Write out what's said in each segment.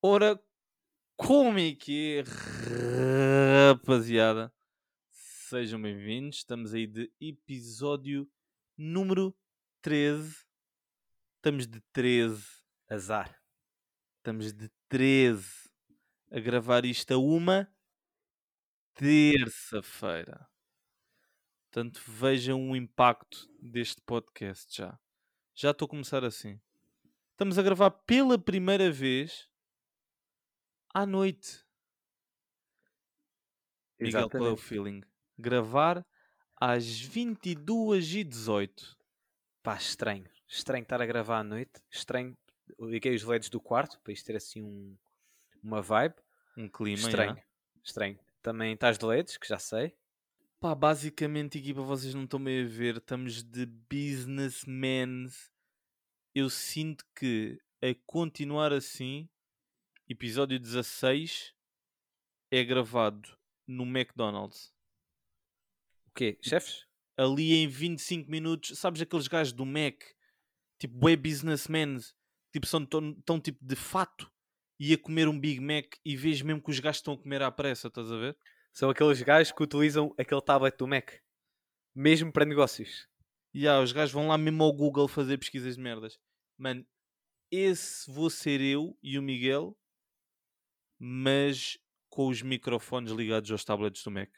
Ora, como é que é, rapaziada? Sejam bem-vindos. Estamos aí de episódio número 13. Estamos de 13. Azar. Estamos de 13 a gravar isto a uma terça-feira. Portanto, vejam o impacto deste podcast já. Já estou a começar assim. Estamos a gravar pela primeira vez à noite. Miguel, qual é o feeling? Gravar às 22h18. Pá, estranho. Estranho estar a gravar à noite. Estranho. Liguei os LEDs do quarto para isto ter assim um, uma vibe. Um clima. Estranho. Estranho. Também estás de LEDs, que já sei. Pá, basicamente, equipa, vocês não estão bem a ver. Estamos de businessmen. Eu sinto que a continuar assim, episódio 16 é gravado no McDonald's. O quê? Chefes? Ali em 25 minutos, sabes aqueles gajos do Mac, tipo, bué businessmen, tipo, são tão, tão tipo de fato, e a comer um Big Mac e vês mesmo que os gajos estão a comer à pressa, estás a ver? São aqueles gajos que utilizam aquele tablet do Mac. Mesmo para negócios. E ah, os gajos vão lá mesmo ao Google fazer pesquisas de merdas. Mano, esse vou ser eu e o Miguel, mas com os microfones ligados aos tablets do Mac.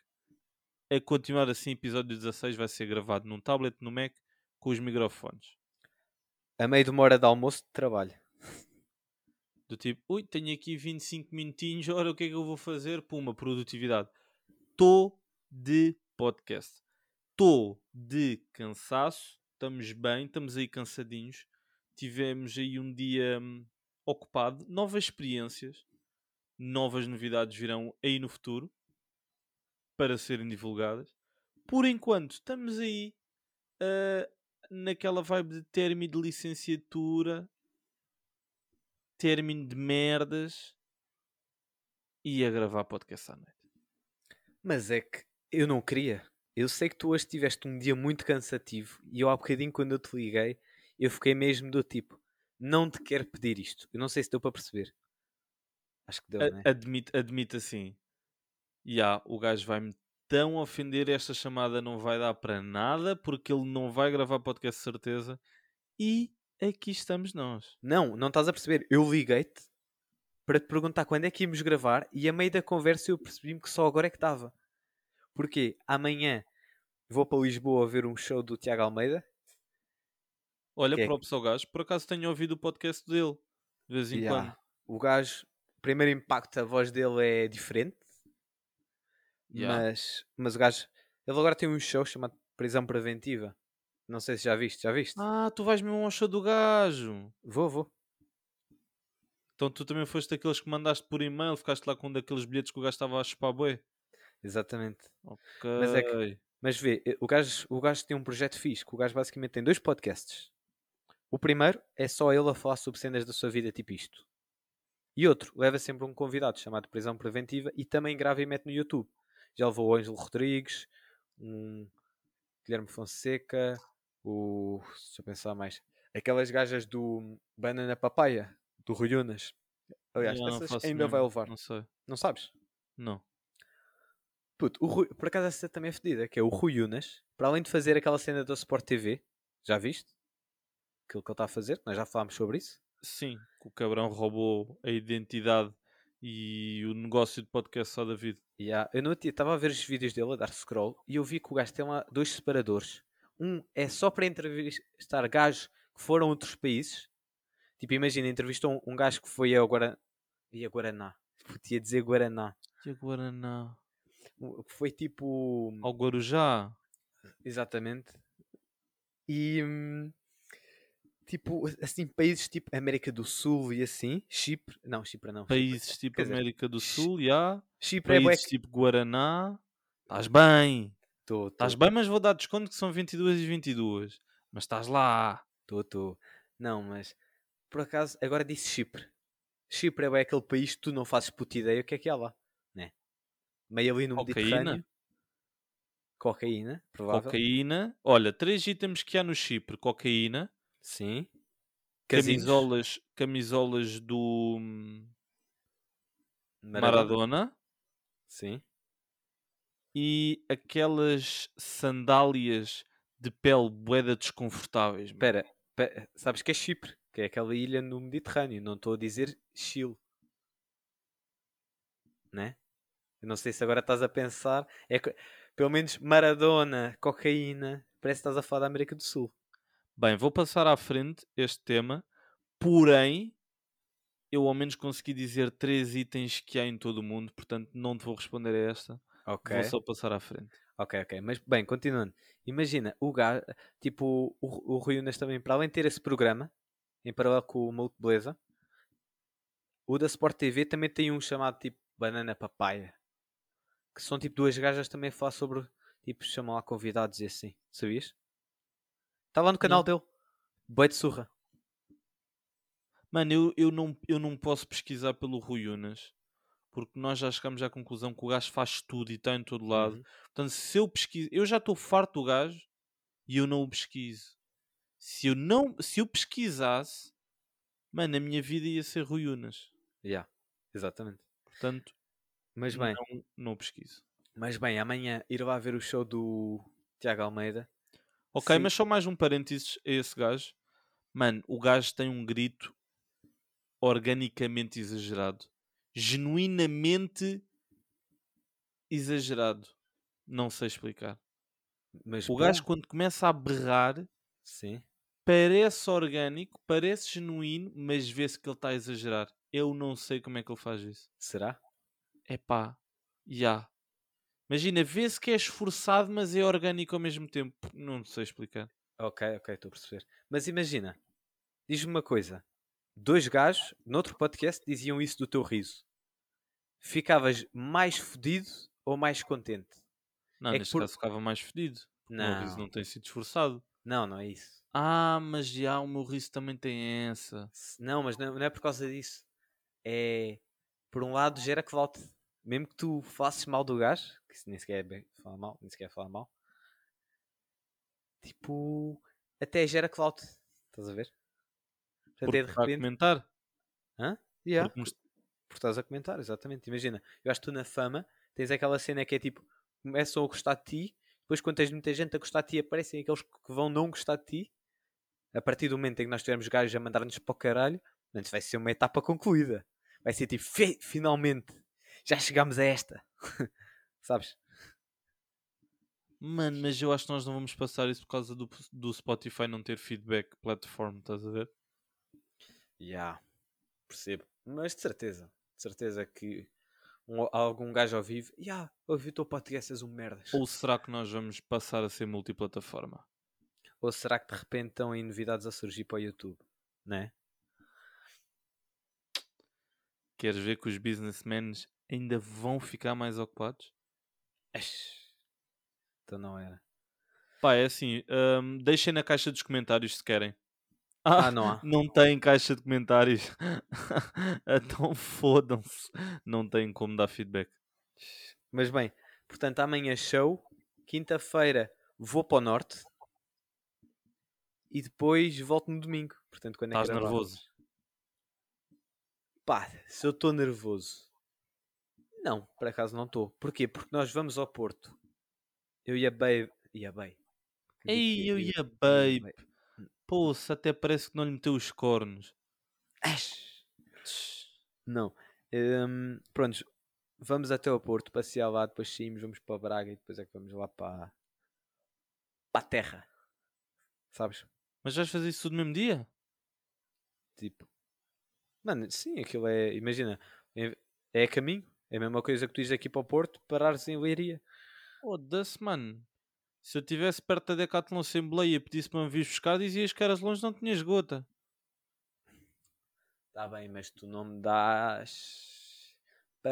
A continuar assim, episódio 16 vai ser gravado num tablet no Mac com os microfones. A meio de uma hora de almoço de trabalho. Do tipo, ui, tenho aqui 25 minutinhos, ora o que é que eu vou fazer? Puma, produtividade. Tô de podcast. Tô de cansaço, estamos bem, estamos aí cansadinhos. Tivemos aí um dia hum, ocupado, novas experiências, novas novidades virão aí no futuro para serem divulgadas. Por enquanto, estamos aí ah, naquela vibe de término de licenciatura, término de merdas e a gravar podcast à noite. Mas é que eu não queria. Eu sei que tu hoje tiveste um dia muito cansativo e eu há bocadinho quando eu te liguei, eu fiquei mesmo do tipo, não te quero pedir isto. Eu não sei se deu para perceber. Acho que deu, A- né? admite, admite assim. Ya, o gajo vai-me tão ofender, esta chamada não vai dar para nada, porque ele não vai gravar podcast certeza. E aqui estamos nós. Não, não estás a perceber. Eu liguei-te para te perguntar quando é que íamos gravar e a meio da conversa eu percebi-me que só agora é que estava. Porque amanhã vou para Lisboa ver um show do Tiago Almeida. Olha, é- próprio ao gajo, por acaso tenho ouvido o podcast dele, de vez em E, quando. o gajo, o primeiro impacto, a voz dele é diferente. Ya. Mas, mas o gajo, ele agora tem um show chamado Prisão Preventiva. Não sei se já viste, já viste? Ah, tu vais mesmo ao show do gajo. Vou, vou. Então tu também foste daqueles que mandaste por e-mail, ficaste lá com um daqueles bilhetes que o gajo estava a chupar bué. Exatamente. Mas é que- Mas vê, eh, o gajo, o gajo tem um projeto fixe, que o gajo basicamente tem dois podcasts. O primeiro é só ele a falar sobre cenas da sua vida, tipo isto. E outro, leva sempre um convidado chamado Prisão Preventiva e também grava e mete no YouTube. Já levou o Ângelo Rodrigues, um Guilherme Fonseca, o. Deixa eu pensar mais. Aquelas gajas do Banana Papaya, do Rui Unas. Aliás, não essas ainda mesmo, vai levar. Não sei. Não sabes? Não. Puto, o Rui- por acaso essa também é fedida, que é o Rui Unas, para além de fazer aquela cena da Sport TV, já viste? Aquilo que ele está a fazer, nós já falámos sobre isso. Sim, que o cabrão roubou a identidade e o negócio de podcast só da vida. E há- eu não estava a ver os vídeos dele a dar scroll e eu vi que o gajo tem lá dois separadores. Um é só para entrevistar gajos que foram a outros países. Tipo, imagina, entrevistou um, um gajo que foi a Guaraná. E a Guaraná. Puto, ia dizer Guaraná. Um- Que foi tipo. Ao Guarujá. Exatamente. E hum, tipo, assim, países tipo América do Sul e assim, Chipre, não, Chipre não. Chipre- Países tipo quer dizer, América do Sul, já. Chipre é bué Países tipo Guaraná. Estás bem. Tô, Estás bem, mas vou dar desconto que são 22 e 22. Mas estás lá. tô, tô. Não, mas por acaso agora disse Chipre. Chipre é bem aquele país que tu não fazes puta ideia o que é que há lá, né? Meio ali no Cocaína? Mediterrâneo. Cocaína, provável. Cocaína. Olha, três itens que há no Chipre: cocaína, Sim. Casinos. camisolas, camisolas do hum, Maradona. Maradona Sim. E aquelas sandálias de pele boeda desconfortáveis. Espera, pe- sabes que é Chipre, que é aquela ilha no Mediterrâneo, não estou a dizer Chile. Né? Eu não sei se agora estás a pensar, é pelo menos Maradona, cocaína, parece que estás a falar da América do Sul. Bem, vou passar à frente este tema, porém, eu ao menos consegui dizer três itens que há em todo o mundo, portanto não te vou responder a esta, Ok. vou só passar à frente. Ok, ok. Mas bem, continuando. Imagina, o gajo, tipo, o, o Rui Unas também, para além de ter esse programa, em paralelo com o Maluco Beleza, o da Sport TV também tem um chamado tipo Banana Papaya. Que são tipo duas gajas também a falar sobre, tipo, chamam lá convidados e assim. Sabias? Está lá no canal dele. Boi de surra. Mano, eu, eu, não, eu não posso pesquisar pelo Rui Unas, porque nós já chegamos à conclusão que o gajo faz tudo e está em todo lado. Uhum. Portanto, se eu pesquiso, eu já estou farto do gajo e eu não o pesquiso. Se eu não, se eu pesquisasse, mano, a minha vida ia ser Rui Unas. Yeah, exatamente. Portanto, Mas bem, não, não o pesquiso. mas bem, amanhã ir lá ver o show do Tiago Almeida. Ok, Sim. mas só mais um parênteses a esse gajo. Mano, o gajo tem um grito organicamente exagerado. Genuinamente exagerado. Não sei explicar. Mas O gajo, quando começa a berrar, Sim. parece orgânico, parece genuíno, mas vê-se que ele está a exagerar. Eu não sei como é que ele faz isso. Será? É pá, já. Imagina, vê-se que é esforçado, mas é orgânico ao mesmo tempo. Não sei explicar. Ok, ok, estou a perceber. Mas imagina, diz-me uma coisa: dois gajos, noutro podcast, diziam isso do teu riso. Ficavas mais fodido ou mais contente? Não, É neste por- caso ficava mais fedido. O meu riso Não, não tem sido esforçado. não, não é isso. Ah, mas já o meu riso também tem essa. Não, mas não, não é por causa disso. É, por um lado, gera que volte. Mesmo que tu faças mal do gajo, que nem sequer é bem falar mal, nem sequer é falar mal, tipo, até gera volte. Estás a ver? Portanto, Porque é de repente. comentar. Hã? Yeah. Porque Porque estás a comentar, exatamente. Imagina, eu acho que tu na fama tens aquela cena que é tipo, começam a gostar de ti, depois quando tens muita gente a gostar de ti, aparecem aqueles que vão não gostar de ti. A partir do momento em que nós tivermos gajos a mandar-nos para o caralho, antes vai ser uma etapa concluída. Vai ser tipo, "Fi- finalmente, já chegámos a esta. Sabes? Mano, mas eu acho que nós não vamos passar isso por causa do, do Spotify não ter feedback platform, estás a ver? Já, percebo. Mas de certeza, de certeza que um- algum gajo ao vivo, já, ouvi o teu podcast, és um merdas. Ou será que nós vamos passar a ser multiplataforma? Ou será que de repente estão aí novidades a surgir para o YouTube? Né? Queres ver que os businessmen ainda vão ficar mais ocupados? Então não era. Pá, é assim, hum, deixem na caixa dos comentários se querem. Ah, não há. Não tem caixa de comentários. então fodam-se. Não tem como dar feedback. Mas bem, portanto, amanhã show. Quinta-feira vou para o norte. E depois volto no domingo. Portanto, quando é Estás nervoso? Pá, se eu estou nervoso. Não, por acaso não estou. Porquê? Porque nós vamos ao Porto. Eu e a Babe. E a Babe. Ei, eu e a babe. Poça, até parece que não lhe meteu os cornos. Não. Hum, prontos, vamos até ao Porto, passear lá, depois saímos, vamos para Braga e depois é que vamos lá para, para a terra. Sabes? Mas vais fazer isso tudo no mesmo dia? Tipo, mano, sim, aquilo é. Imagina, é, é a caminho, é a mesma coisa que tu ires aqui para o Porto, parares em Leiria. Foda-se, mano. Se eu estivesse perto da Decathlon Assembleia e pedisse para me vir buscar, dizias que eras longe, não tinhas gota. Está bem, mas tu não me. Pa,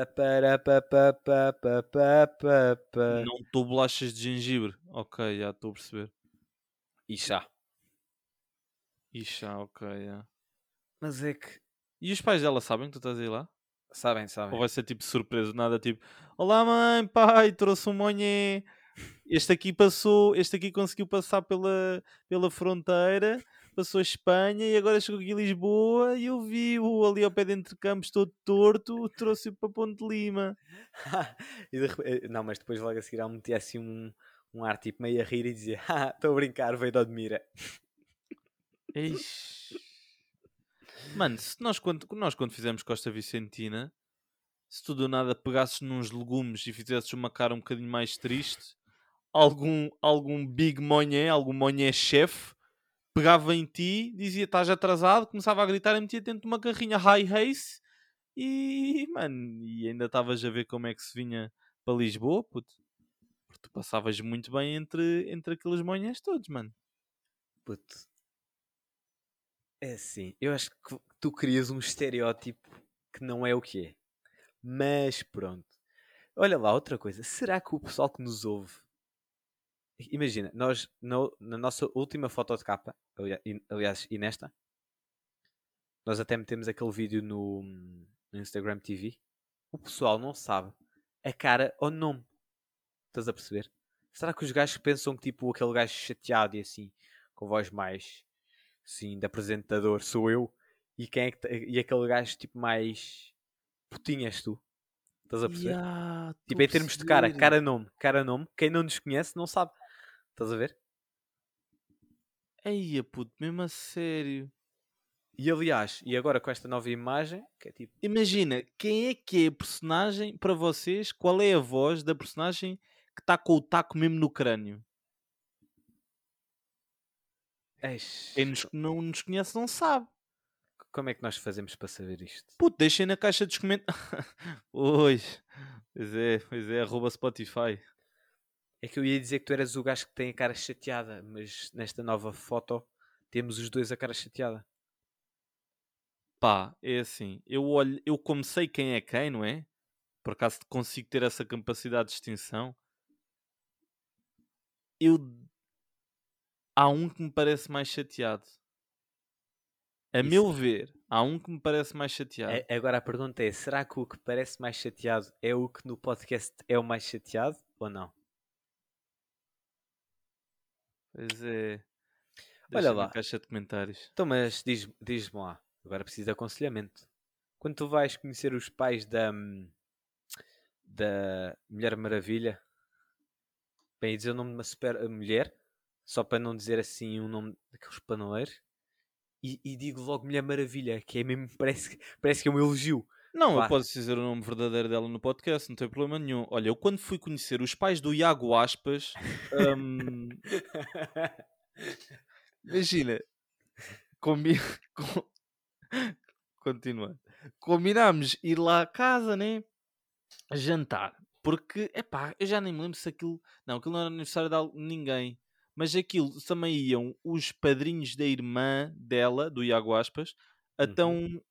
para, pa, pa, pa. Não estou bolachas de gengibre. Ok, já estou a perceber. E chá. Ixi, ah, ok, já. Mas é que. E os pais dela sabem que tu estás aí lá? Sabem, sabem. Ou vai ser tipo surpreso, nada tipo Olá mãe, pai, trouxe um monhé. Este aqui passou, este aqui conseguiu passar pela, pela fronteira, passou a Espanha e agora chegou aqui a Lisboa e eu vi-o ali ao pé de entre campos todo torto, trouxe-o para Ponte de Lima. De eh, Não, mas depois logo a seguir ela metia assim um, um ar tipo meio a rir e dizia: "Ah, estou a brincar, veio de Odmira. Eish. Mano, se nós quando, nós quando fizemos Costa Vicentina, se tu do nada pegasses nos legumes e fizesses uma cara um bocadinho mais triste, algum, algum big monhé, algum monhé chefe, pegava em ti, dizia estás atrasado, começava a gritar e metia dentro de uma carrinha high race e, mano, e ainda estavas a ver como é que se vinha para Lisboa, puto. Porque tu passavas muito bem entre, entre aqueles monhés todos, mano. Puto. É assim, eu acho que tu crias um estereótipo que não é o que é. Mas pronto. Olha lá, outra coisa. Será que o pessoal que nos ouve. Imagina, nós no- na nossa última foto de capa, aliás, e nesta, nós até metemos aquele vídeo no, no Instagram TV. O pessoal não sabe a cara ou nome. Estás a perceber? Será que os gajos pensam que tipo aquele gajo chateado e assim, com voz mais assim, de apresentador, sou eu? E quem é que e aquele gajo tipo mais putinho és tu? Estás a perceber? Ya, Tipo, em termos de cara, cara-nome, cara-nome, quem não nos conhece não sabe. Estás a ver? Eia, puto, mesmo a sério. E aliás, e agora com esta nova imagem, que é tipo, Imagina, quem é que é a personagem para vocês? Qual é a voz da personagem que está com o taco mesmo no crânio? "Eish, Quem nos- não nos conhece não sabe. como é que nós fazemos para saber isto? Puto, deixem na caixa dos comentários. Oi. Pois é, pois é, arroba Spotify. É que eu ia dizer que tu eras o gajo que tem a cara chateada, mas nesta nova foto temos os dois a cara chateada. Pá, é assim, eu olho, eu como sei quem é quem, não é? Por acaso consigo ter essa capacidade de distinção. Eu há um que me parece mais chateado. A Isso. meu ver, há um que me parece mais chateado. A- Agora a pergunta é: será que o que parece mais chateado é o que no podcast é o mais chateado ou não? Pois é. Olha lá. caixa de comentários. Então, mas diz- diz-me lá, agora preciso de aconselhamento. Quando tu vais conhecer os pais da, hum, da Mulher Maravilha, bem, dizer o nome de uma super eh, mulher, só para não dizer assim o nome daqueles paneleiros, e, e digo logo Mulher Maravilha, que é mesmo, parece, parece que é um elogio. Não, Vá. eu posso dizer o nome verdadeiro dela no podcast, não tem problema nenhum. Olha, eu quando fui conhecer os pais do Iago Aspas, hum, imagina, combi... com- continuando, combinámos ir lá à casa, né? Jantar, porque, epá, eu já nem me lembro se aquilo, não, aquilo não era aniversário de ninguém, mas aquilo também iam os padrinhos da irmã dela, do Iago Aspas, então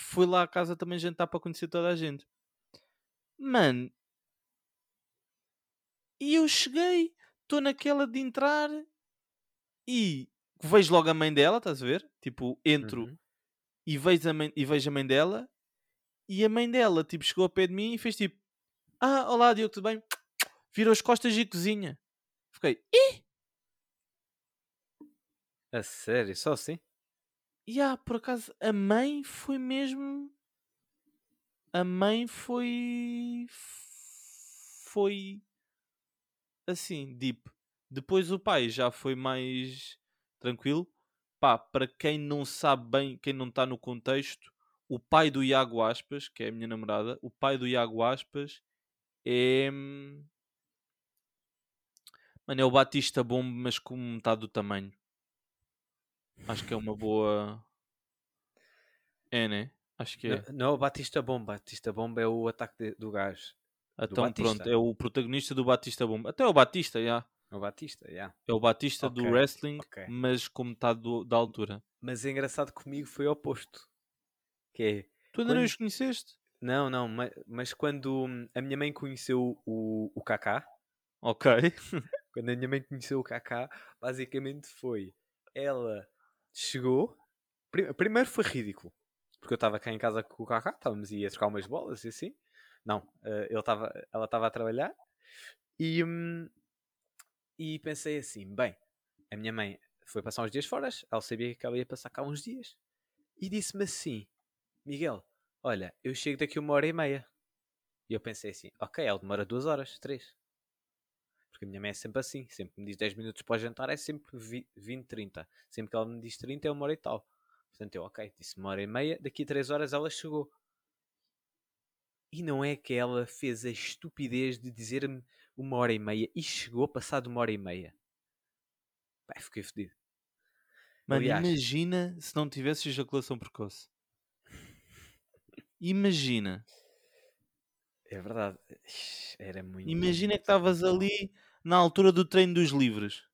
fui lá à casa também jantar para conhecer toda a gente. Mano, e eu cheguei, estou naquela de entrar e vejo logo a mãe dela, estás a ver? Tipo, entro Uhum. e, vejo a mãe, e vejo a mãe dela e a mãe dela tipo, chegou ao pé de mim e fez tipo: Ah, olá Diogo, tudo bem? Virou as costas e cozinha. Fiquei, e A sério, só assim? E ah, por acaso, a mãe foi mesmo. A mãe foi. Foi. Assim, deep. Depois o pai já foi mais tranquilo. Pá, para quem não sabe bem, quem não está no contexto, o pai do Iago Aspas, que é a minha namorada, o pai do Iago Aspas é. Mano, é o Batista Bombo, mas com metade do tamanho. Acho que é uma boa. É, né? Acho que é. Não, não é o Batista Bomba. Batista Bomba é o ataque de- do gás. Então pronto, é o protagonista do Batista Bomba. Até o Batista, já. É o Batista, já. É o Batista do Ok, wrestling, ok. mas com metade do- da altura. Mas é engraçado comigo foi o oposto. Que é, Tu ainda não Quando- os conheceste? Não, não, ma- mas, quando hum, a minha mãe conheceu o, o Kaká, Ok. quando a minha mãe conheceu o Kaká, basicamente foi, ela chegou, pri- primeiro foi ridículo, porque eu estava cá em casa com o Kaká, estávamos aí a trocar umas bolas e assim. Não, eh, ele estava, ela estava a trabalhar e, hum, e pensei assim: bem, a minha mãe foi passar uns dias fora, ela sabia que ela ia passar cá uns dias e disse-me assim: Miguel, olha, eu chego daqui uma hora e meia. E eu pensei assim: ok, ela demora duas horas, três. Porque a minha mãe é sempre assim, sempre me diz 10 minutos para jantar, é sempre vi- 20, 30. Sempre que ela me diz 30 é uma hora e tal. Portanto, eu, ok, disse uma hora e meia, daqui a 3 horas ela chegou. E não é que ela fez a estupidez de dizer-me uma hora e meia e chegou passado uma hora e meia. Pai, fiquei fedido. Mano, Aliás- imagina se não tivesse ejaculação precoce. Imagina. É verdade. Era muito. Imagina que estavas ali na altura do treino dos livres.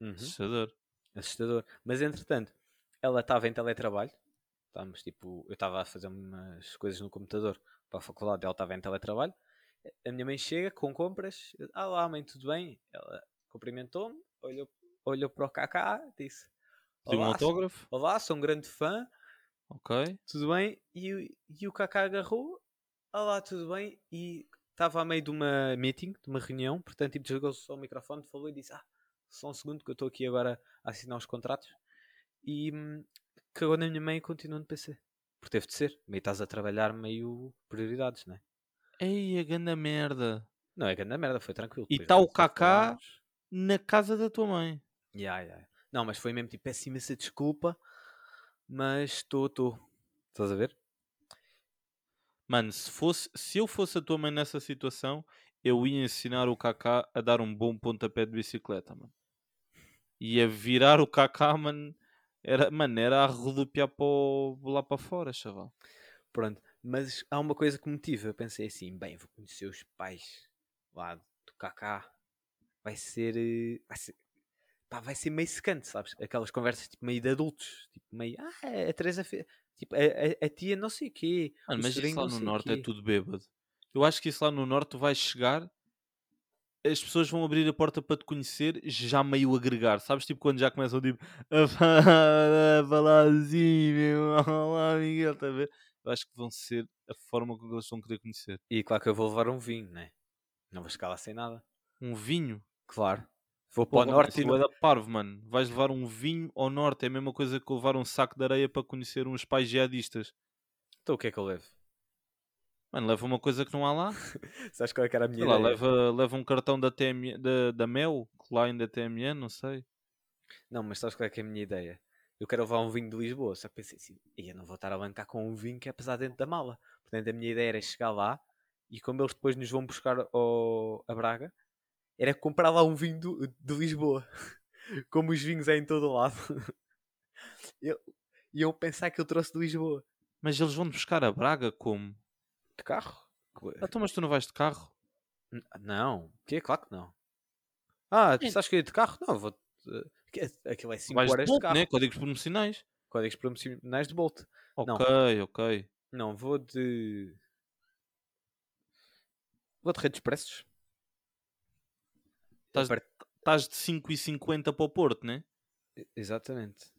Uhum. Assustador. assustador. Mas entretanto, ela estava em teletrabalho. Estávamos tipo, eu estava a fazer umas coisas no computador para a faculdade, ela estava em teletrabalho. A minha mãe chega com compras. eu, Ah lá, mãe, tudo bem? Ela cumprimentou-me, olhou, olhou para o Kaká, disse: Pediu um Olá, sou- autógrafo. Olá, sou um grande fã, Ok. tudo bem? E, o- e o Kaká agarrou: Olá, tudo bem? E estava a meio de uma meeting, de uma reunião, portanto, tipo, desligou-se ao microfone, falou e disse: Ah, só um segundo que eu estou aqui agora a assinar os contratos. E hum, cagou na minha mãe e continuou no PC. Porque teve de ser. Meio estás a trabalhar meio prioridades, né? Ei, a grande merda. Não é grande merda, foi tranquilo. E depois tá o só Kaká? Na casa da tua mãe. Ya, ya. Não, mas foi mesmo tipo, peço imensa desculpa, mas estou, estou. Estás a ver? Mano, se, fosse, se eu fosse a tua mãe nessa situação, eu ia ensinar o Kaká a dar um bom pontapé de bicicleta, mano. Ia virar o Kaká, mano. Era, mano, era a rodopiar para lá para fora, chaval. Pronto. Mas há uma coisa que me motiva. Eu pensei assim, bem, vou conhecer os pais lá do Kaká. Vai ser. eh, Vai ser, pá, vai ser meio secante, sabes? Aquelas conversas tipo, meio de adultos. Tipo, meio. Ah, a Teresa fez. Tipo, a, a- a tia não sei o quê. Mano, mas isso lá no norte é quê." tudo bêbado. Eu acho que isso lá no norte tu vais chegar, as pessoas vão abrir a porta para te conhecer, já meio agregar, sabes? Tipo quando já começam tipo, a falar, a falar assim, meu, olá Miguel, está a ver? Eu acho que vão ser a forma como eles vão querer conhecer. E claro que eu vou levar um vinho, né? Não vou chegar lá sem nada. Um vinho. Claro. Vou para o norte e não... é da parvo, mano. Vais levar um vinho ao norte, é a mesma coisa que levar um saco de areia para conhecer uns pais jihadistas. Então o que é que eu levo? Mano, leva uma coisa que não há lá. Sabes qual é que era a minha Sei lá, ideia? leva, leva um cartão da, TM, da, da Mel, que lá ainda é TMN, não sei. Não, mas sabes qual é que é a minha ideia? Eu quero levar um vinho de Lisboa, só que pensei assim, "Ei, eu não vou estar a bancar com um vinho que é pesado dentro da mala. Portanto, a minha ideia era chegar lá e como eles depois nos vão buscar ao, a Braga, era comprar lá um vinho do- de Lisboa. Como os vinhos é em todo o lado. Eu- E eu pensar que eu trouxe de Lisboa. Mas eles vão buscar a Braga como? De carro? Ah, Então, mas tu não vais de carro? N- Não, o quê? Claro que não. Ah, tu Sim. sabes que eu ia de carro? Não, vou. que- Aquilo é 5 vais horas de de, Bolt, carro. né? Códigos promocionais. Códigos promocionais de Bolt. Não. Ok, ok. Não, vou de. Vou de redes expressos. Estás de 5,50 para o Porto, né? Exatamente.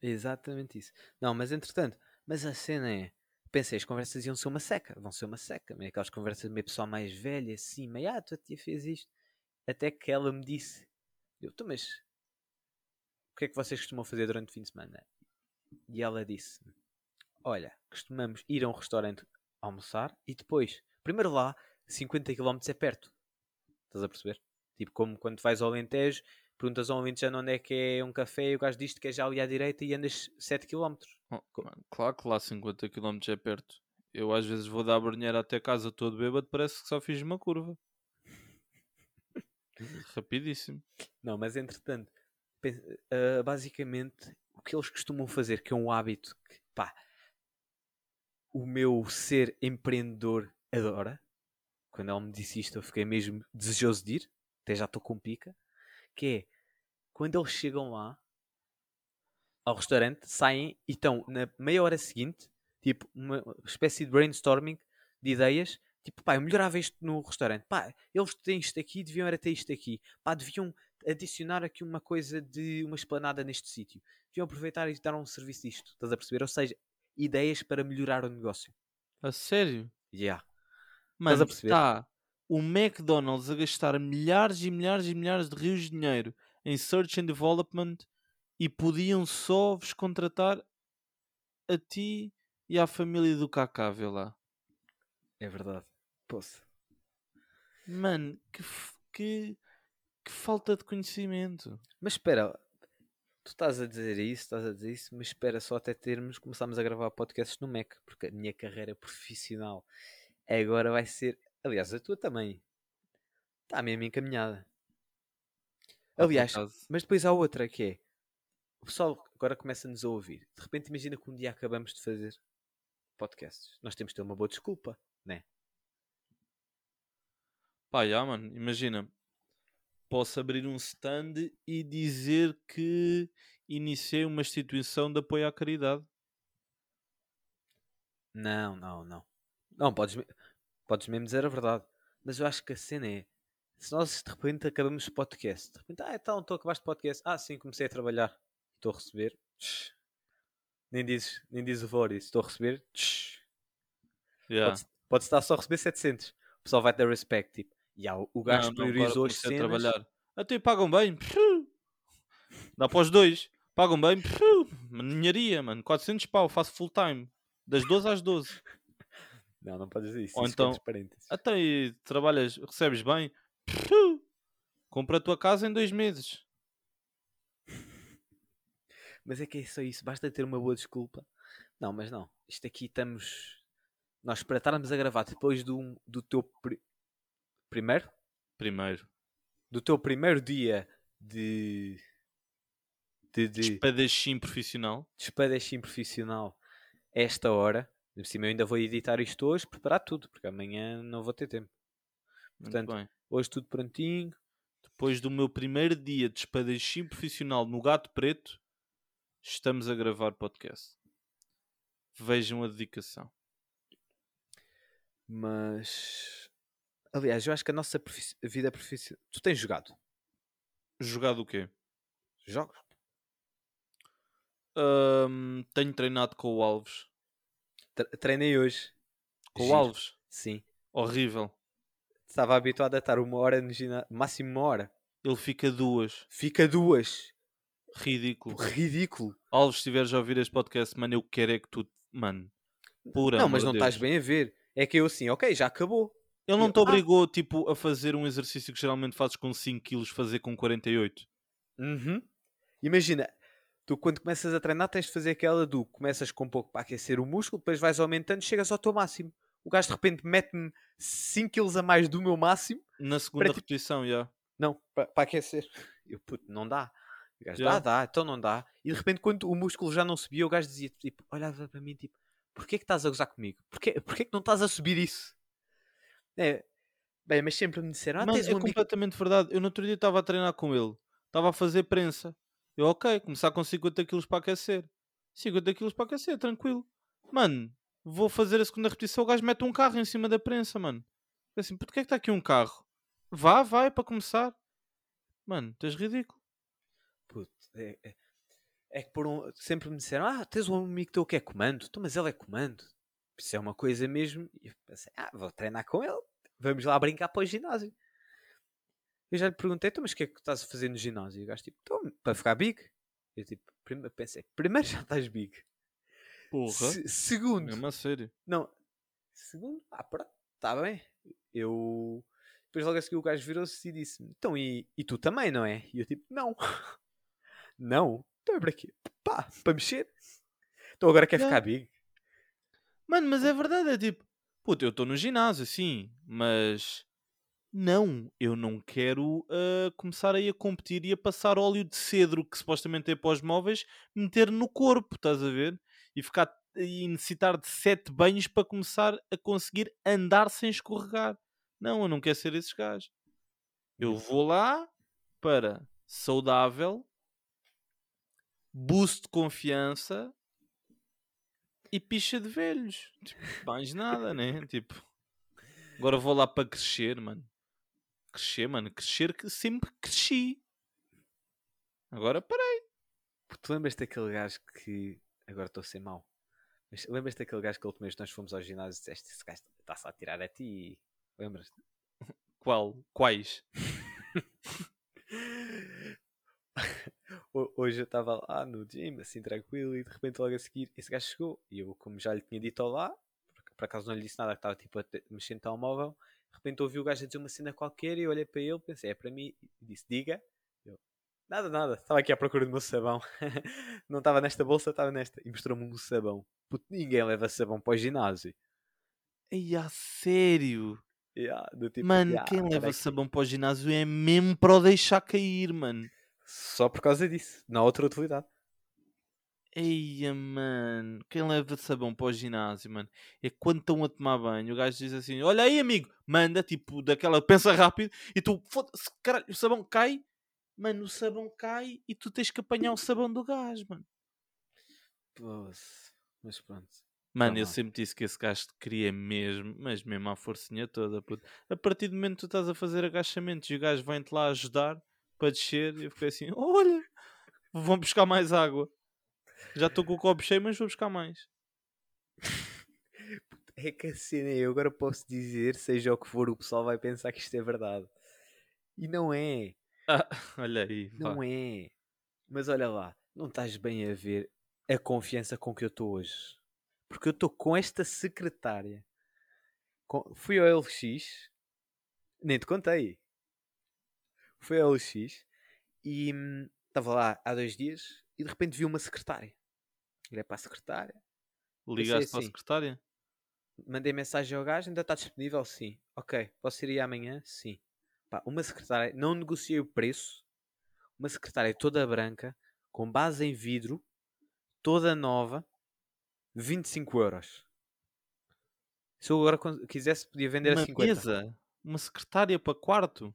Exatamente isso. Não, mas entretanto, mas a cena é. Pensei, as conversas iam ser uma seca. Vão ser uma seca. Meio aquelas conversas de meio pessoal mais velha, assim, meio, ah, tua tia fez isto. Até que ela me disse: Eu, tu, mas. O que é que vocês costumam fazer durante o fim de semana? E ela disse: Olha, costumamos ir a um restaurante almoçar e depois, primeiro lá, 50 km é perto. Estás a perceber? Tipo, como quando vais ao Alentejo, perguntas ao Alentejano onde é que é um café e o gajo diz que é já ali à direita e andas 7 km. Oh, claro que lá 50 km é perto. Eu às vezes vou dar a banheira até casa todo bêbado, parece que só fiz uma curva. Rapidíssimo. Não, mas entretanto, ah, basicamente, o que eles costumam fazer, que é um hábito que, pá, o meu ser empreendedor adora. Quando ela me disse isto, eu fiquei mesmo desejoso de ir, até já estou com pica. Que é quando eles chegam lá ao restaurante, saem e estão na meia hora seguinte, tipo, uma espécie de brainstorming de ideias. Tipo, pá, eu melhorava isto no restaurante. Pá, eles têm isto aqui, deviam era ter isto aqui. Pá, deviam adicionar aqui uma coisa de uma esplanada neste sítio. Deviam aproveitar e dar um serviço disto. Estás a perceber? Ou seja, ideias para melhorar o negócio. A sério? Yeah. Mano, a perceber? está o McDonald's a gastar milhares e milhares e milhares de rios de dinheiro em Search and Development e podiam só vos contratar a ti e à família do Kaká, vê lá. É verdade. Poça. Mano, que, que, que falta de conhecimento. Mas espera, tu estás a dizer isso, estás a dizer isso, mas espera só até termos, começarmos a gravar podcasts no Mac, porque a minha carreira profissional agora vai ser, aliás, a tua também, está mesmo encaminhada. Aliás, mas depois há outra que é, o pessoal agora começa-nos a ouvir, de repente imagina que um dia acabamos de fazer podcasts, nós temos de ter uma boa desculpa, né? Pá, já, mano, imagina. Posso abrir um stand e dizer que iniciei uma instituição de apoio à caridade. Não, não, não. Não, podes, podes mesmo dizer a verdade. Mas eu acho que a cena é. Se nós de repente acabamos o podcast, de repente, ah, então, tu acabaste o podcast. Ah, sim, comecei a trabalhar. Estou a receber. Nem dizes, nem dizes o valor. Estou a receber. Já. Pode, pode estar só a receber 700. O pessoal vai ter respect. Tipo, e há, o gajo Não, não, priorizou as comecei a cenas. trabalhar. Até pagam bem. Dá para os dois. Pagam bem. Ninharia, mano. 400 pau. Faço full time. Das 12 às 12. Não, não podes dizer isso. Ou isso então-. Até aí trabalhas, recebes bem. Compra a tua casa em dois meses. Mas é que é só isso, basta ter uma boa desculpa. Não, mas não. Isto aqui estamos. Nós para estarmos a gravar depois do, do teu pri- primeiro? Primeiro. Do teu primeiro dia de. de, de Espadachim profissional. espadachim profissional esta hora. Por cima eu ainda vou editar isto hoje, preparar tudo, porque amanhã não vou ter tempo. Portanto. Hoje tudo prontinho. Depois do meu primeiro dia de espadachim profissional no Gato Preto, estamos a gravar podcast. Vejam a dedicação. Mas. Aliás, eu acho que a nossa profi- vida profissional. Tu tens jogado Jogado o quê? jogos? Ahm, tenho treinado com o Alves. Tre- Treinei hoje. Com o Giro. Alves? Sim. Horrível. Estava habituado a estar uma hora no ginásio, máximo uma hora. Ele fica duas. Fica duas. Ridículo. Ridículo. Alves, se estiveres a ouvir este podcast, mano, eu quero é que tu. Mano. Por não, mas não Deus. estás bem a ver. É que eu assim, ok, já acabou. Ele não Eu- te Ah. obrigou, tipo, a fazer um exercício que geralmente fazes com 5 kg, fazer com 48. Uhum. Imagina, tu quando começas a treinar tens de fazer aquela do começas com um pouco para aquecer o músculo, depois vais aumentando, chegas ao teu máximo. O gajo de repente mete-me 5 kg a mais do meu máximo, Na segunda ti- repetição, já. não, para, para aquecer. Eu, puto, não dá. O gajo, Já. dá, dá, então não dá. E de repente quando o músculo já não subia, o gajo dizia, tipo, olhava para mim, tipo, porquê que estás a gozar comigo? Porquê, porquê que não estás a subir isso? É, bem, mas sempre me disseram, ah, Mano, é um amigo... completamente verdade. Eu no outro dia estava a treinar com ele. Estava a fazer prensa. Eu, ok, começar com 50 kg para aquecer. 50 kg para aquecer, tranquilo. Mano, vou fazer a segunda repetição. O gajo mete um carro em cima da prensa, mano. Assim, porquê é que está aqui um carro? Vá, vai, para começar. Mano, tens ridículo. Puto, é, é- é que por um, sempre me disseram, ah, tens um amigo teu que é comando, então, mas ele é comando. Isso é uma coisa mesmo. E eu pensei, ah, vou treinar com ele, vamos lá brincar para o ginásio. Eu já lhe perguntei, então, mas o que é que estás a fazer no ginásio? E o gajo tipo, então, para ficar big. Eu tipo, prime- pensei, primeiro já estás big. Porra. Se- segundo, Mesmo a sério. não, segundo, ah, pronto, está bem. Eu. Depois logo a seguir o gajo virou-se e disse Então, e, e tu também, não é? E eu tipo, não. não. Então é para quê? Pá, para mexer. Então agora quer Já. ficar big. Mano, mas é verdade, é tipo, puto, eu estou no ginásio, sim, mas não, eu não quero ah, começar aí a competir e a passar óleo de cedro que supostamente é para os móveis, meter no corpo, estás a ver? E ficar e necessitar de sete banhos para começar a conseguir andar sem escorregar. Não, eu não quero ser esses gajos. Eu vou lá para saudável, boost de confiança e picha de velhos. Tipo, mais nada, né? Tipo, agora vou lá para crescer, mano. Crescer, mano. Crescer que sempre cresci. Agora parei. Porque tu lembras daquele gajo que. Agora estou a ser mau. Mas lembras-te daquele gajo que a última vez nós fomos ao ginásio e disseste esse gajo está-se a tirar a ti? Lembras-te? Qual? Quais? Ho- Hoje eu estava lá no gym, assim tranquilo, e de repente logo a seguir esse gajo chegou. E eu, como já lhe tinha dito lá, por, acaso não lhe disse nada, que estava tipo a te- mexer no telemóvel, de repente ouvi o gajo a dizer uma cena qualquer e eu olhei para ele, pensei, é para mim, e disse, diga. Eu, nada, nada, estava aqui à procura do meu sabão. não estava nesta bolsa, estava nesta. E mostrou-me um sabão. Puto, ninguém leva sabão para o ginásio. Ei, a sério? E, ah, do tipo, Mano, "Ya, quem leva aqui." sabão para o ginásio é mesmo para o deixar cair, mano. Só por causa disso, não há outra utilidade. Eia, mano, quem leva sabão para o ginásio, mano, é quando estão a tomar banho, o gajo diz assim, olha aí, amigo, manda, tipo, daquela, pensa rápido, e tu, foda-se, caralho, o sabão cai, mano, o sabão cai, e tu tens que apanhar o sabão do gajo, mano. Poxa, mas pronto. Mano, Tá eu mal. sempre disse que esse gajo te queria mesmo, mas mesmo à forcinha toda, puto. A partir do momento que tu estás a fazer agachamentos e o gajo vem-te lá ajudar para descer, eu fiquei assim, olha, vão buscar mais água. Já estou com o copo cheio, mas vou buscar mais. É que a cena é, eu agora posso dizer, seja o que for, o pessoal vai pensar que isto é verdade. E não é, Ah, olha aí, não é. Mas olha lá, não estás bem a ver a confiança com que eu estou hoje. Porque eu estou com esta secretária. Com- Fui ao LX, nem te contei. Fui ao LX e hum, estava lá há dois dias e de repente vi uma secretária. Irei para a secretária, Ligaste para a assim. secretária? Mandei mensagem ao gajo, ainda está disponível? Sim. Ok. Posso ir aí amanhã? Sim. Pá, uma secretária, não negociei o preço. Uma secretária toda branca, com base em vidro, toda nova, 25 euros. Se eu agora quisesse, podia vender a Uma 50. mesa? Uma secretária para quarto?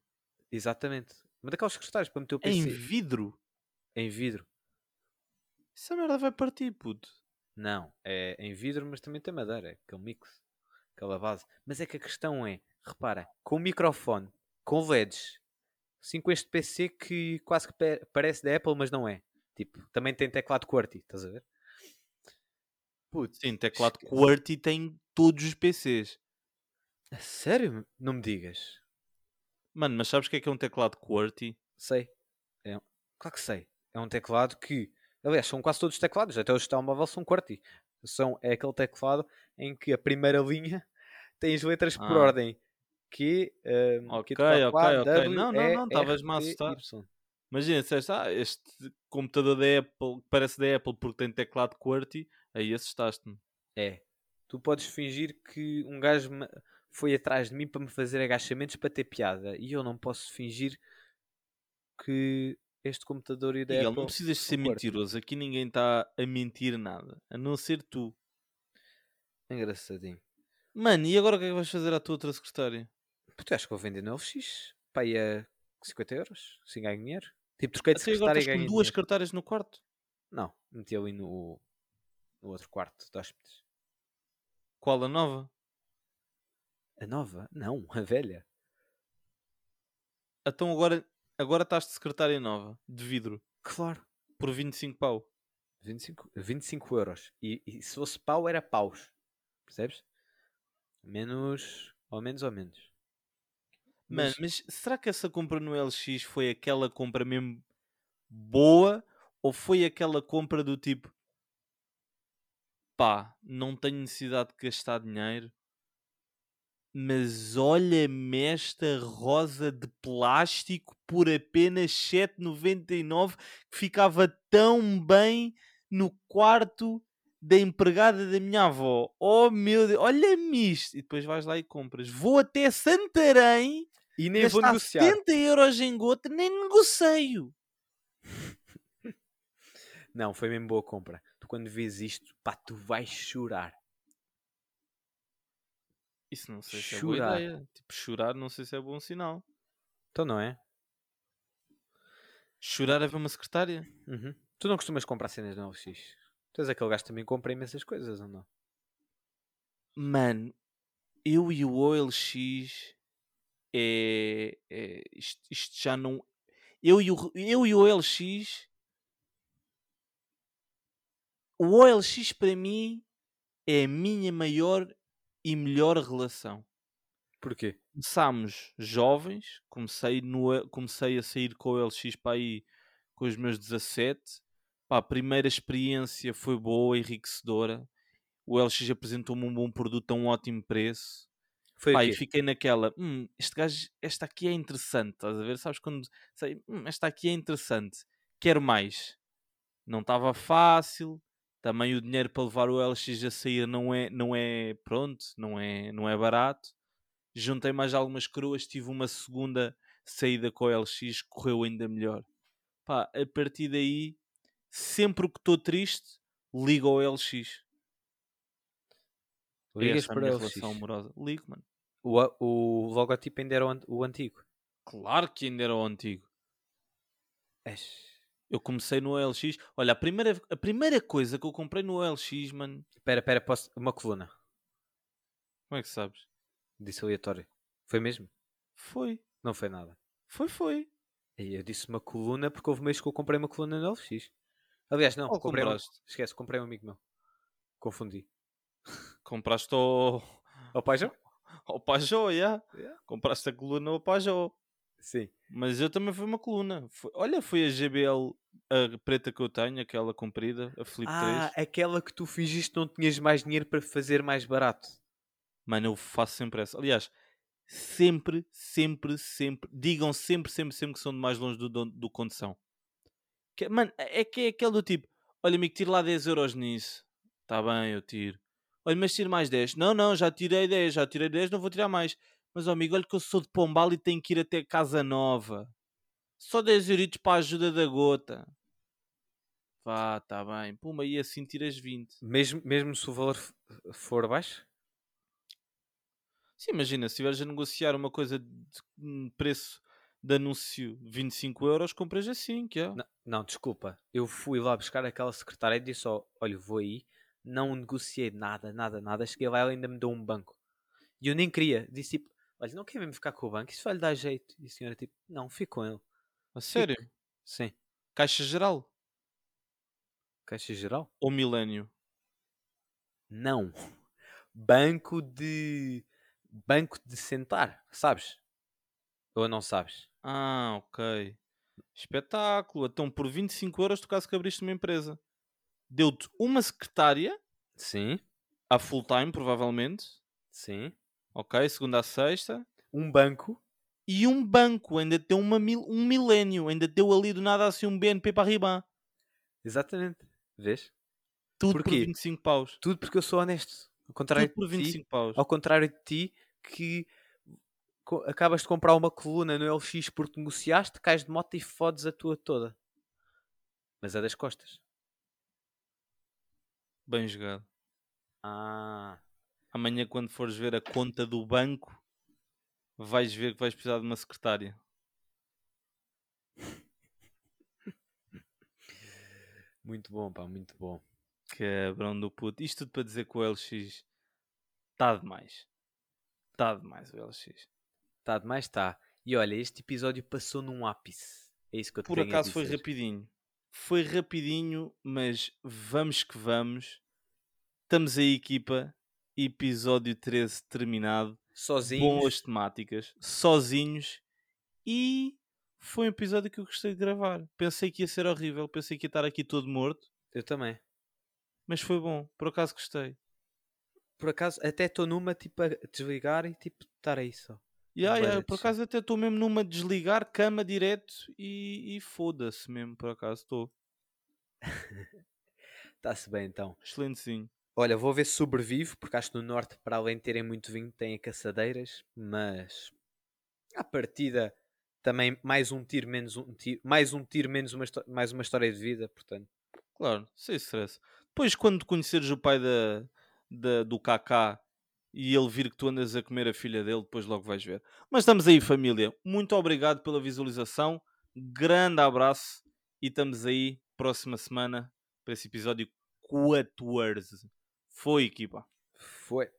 Exatamente. Uma daquelas secretárias para meter o Em PC vidro? em vidro. Essa merda vai partir, puto. Não, é em vidro, mas também tem madeira, é aquele mix, aquela base. Mas é que a questão é, repara, com microfone, com LEDs, assim com este PC que quase que pa- parece da Apple, mas não é. Tipo, também tem teclado QWERTY, estás a ver? Putz, Sim, teclado esquece. QWERTY tem todos os PCs. A sério? Não me digas. Mano, mas sabes o que é que é um teclado QWERTY? Sei. É, um- claro que sei. É um teclado que, aliás, são quase todos os teclados, até os telemóvel são QWERTY. São, é aquele teclado em que a primeira linha tem as letras por Ah. ordem. Q, um, Ok, de ok, ok. W, Não, não, não, estavas-me a assustar. Imagina, disseste, ah, este computador da Apple parece da Apple porque tem teclado QWERTY, aí assustaste-me. É. Tu podes fingir que um gajo me- foi atrás de mim para me fazer agachamentos para ter piada. E eu não posso fingir que este computador e da Miguel, Apple não precisas ser mentiroso, aqui ninguém está a mentir nada, a não ser tu. Engraçadinho. Mano, e agora o que é que vais fazer à tua outra secretária? Puto, acho que vou vender no LX. Pá, aí a 50 euros. Assim ganho dinheiro. Tipo, troquei de Até agora secretária e estás com duas dinheiro. secretárias no quarto. Não, meti ali no, no outro quarto de hóspedes. Qual a nova? A nova? Não, a velha. Então agora, agora estás de secretária nova, de vidro, Claro. por 25 pau. 25, 25 euros. E, e se fosse pau, era paus. Percebes? Menos. Ou menos ou menos. Mano, Mas- mas será que essa compra no LX foi aquela compra mesmo boa ou foi aquela compra do tipo pá, não tenho necessidade de gastar dinheiro, mas olha-me esta rosa de plástico por apenas 7,99 que ficava tão bem no quarto da empregada da minha avó. Oh meu Deus, olha-me isto! E depois vais lá e compras. Vou até Santarém E nem vou negociar. 70 euros em gota, nem negocio. Não, foi mesmo boa compra. Tu quando vês isto, pá, tu vais chorar. Isso não sei se é boa Chorar. ideia. Tipo, chorar não sei se é bom sinal. Então não é? Chorar a ver uma secretária? Uhum. Tu não costumas comprar cenas no LX? Tu és aquele gajo que também compra imensas coisas, ou não? Mano, eu e o OLX é, é- isto, isto já não. Eu e, o, eu e o OLX. O OLX para mim é a minha maior e melhor relação. Porquê? Começámos jovens, comecei, no, comecei a sair com o LX para aí com os meus 17. Pá, a primeira experiência foi boa, enriquecedora. O LX apresentou-me um bom produto a um ótimo preço. Foi Pá, e fiquei naquela, hum, este gajo, esta aqui é interessante, estás a ver? Sabes quando sei, hum, esta aqui é interessante, quero mais. Não estava fácil, também o dinheiro para levar o LX a sair não é, não é pronto, não é, não é barato. Juntei mais algumas coroas, tive uma segunda saída com o LX, correu ainda melhor. Pá, a partir daí, sempre que estou triste, ligo ao LX. Ligas Essa é a para LX. relação amorosa. Ligo, mano. O, a- o logotipo ainda era o antigo. Claro que ainda era o antigo. Eish. Eu comecei no OLX. Olha, a primeira, a primeira coisa que eu comprei no OLX, mano. Espera, espera, posso... uma coluna. Como é que sabes? Disse aleatório. Foi mesmo? Foi. Não foi nada. Foi, foi. E eu disse uma coluna porque houve mês que eu comprei uma coluna no LX. Aliás, não, Qual comprei um... Esquece, comprei um amigo meu. Confundi. Compraste ao, Ao Pajão? ao Pajó, já. Yeah. Compraste a coluna ao Pajó. Sim. Mas eu também fui uma coluna. Foi- olha, foi a GBL a preta que eu tenho, aquela comprida, a Flip Ah, 3. aquela que tu fingiste não tinhas mais dinheiro para fazer mais barato. Mano, eu faço sempre essa. Aliás, sempre, sempre, sempre. Digam sempre, sempre, sempre que são de mais longe do, do, do condução. Que- mano, é que é aquele do tipo: olha, amigo, tiro lá 10 euros nisso. Tá bem, eu tiro. Olha, mas tiro mais 10. Não, não, já tirei 10, já tirei 10, não vou tirar mais. Mas, amigo, olha que eu sou de Pombal e tenho que ir até Casa Nova. Só 10 euritos para a ajuda da gota. Vá, tá bem. Puma, e assim tiras 20. Mesmo, mesmo se o valor for baixo? Sim, imagina, se estiveres a negociar uma coisa de um preço de anúncio 25 euros, compras assim, que é. Não, não, desculpa. Eu fui lá buscar aquela secretária e disse só, olha, vou aí. Não negociei nada, nada, nada. Cheguei lá e ela ainda me deu um banco. E eu nem queria. Disse tipo, olha, não quer mesmo ficar com o banco? Isso vai lhe dar jeito. E a senhora tipo, não, fico com ele. A sério? Sim. Caixa geral Caixa geral? ou milénio? Não. Banco de... Banco de sentar, sabes? Ou não sabes? Ah, ok. Espetáculo. Então, por 25 euros, tu caso que abriste uma empresa. Deu-te uma secretária, Sim, a full time, provavelmente. sim. Ok, segunda a sexta. Um banco. E um banco, ainda deu uma mil, um milénio. Ainda deu ali do nada assim um BNP para riba. Exatamente. Vês? Tudo por Porquê? 25 paus. Tudo porque eu sou honesto. Ao contrário Tudo por de ti, 25 paus. ao contrário de ti, que acabas de comprar uma coluna no LX porque negociaste, cais de moto e fodes a tua toda. Mas é das costas. Bem jogado. Ah, Amanhã, quando fores ver a conta do banco, vais ver que vais precisar de uma secretária. muito bom, pá, muito bom. Cabrão do puto. Isto tudo para dizer que o LX está demais. Está demais o LX. Tá demais, tá. E olha, este episódio passou num ápice. É isso que eu Por acaso foi rapidinho. Foi rapidinho, mas vamos que vamos. Estamos aí, equipa. Episódio 13 terminado. Sozinhos. Boas temáticas. Sozinhos. E foi um episódio que eu gostei de gravar. Pensei que ia ser horrível. Pensei que ia estar aqui todo morto. Eu também. Mas foi bom. Por acaso gostei. Por acaso, até estou numa, tipo, a desligar e, tipo, estar aí só. Yeah, Bué yeah, de por acaso até estou mesmo numa de desligar cama direto e, e foda-se mesmo, por acaso estou. Está-se bem, então. Excelentezinho. Olha, vou ver se sobrevivo, porque acho que no norte, para além de terem muito vinho, têm caçadeiras, mas à partida também mais um tiro menos um tiro, mais um tiro menos uma, mais uma história de vida, portanto. Claro, sem stress. Depois, quando conheceres o pai da, da- do Kaká e ele vir que tu andas a comer a filha dele, depois logo vais ver. Mas estamos aí, família. Muito obrigado pela visualização. Grande abraço. E estamos aí, próxima semana, para esse episódio 14. Foi, equipa. Foi.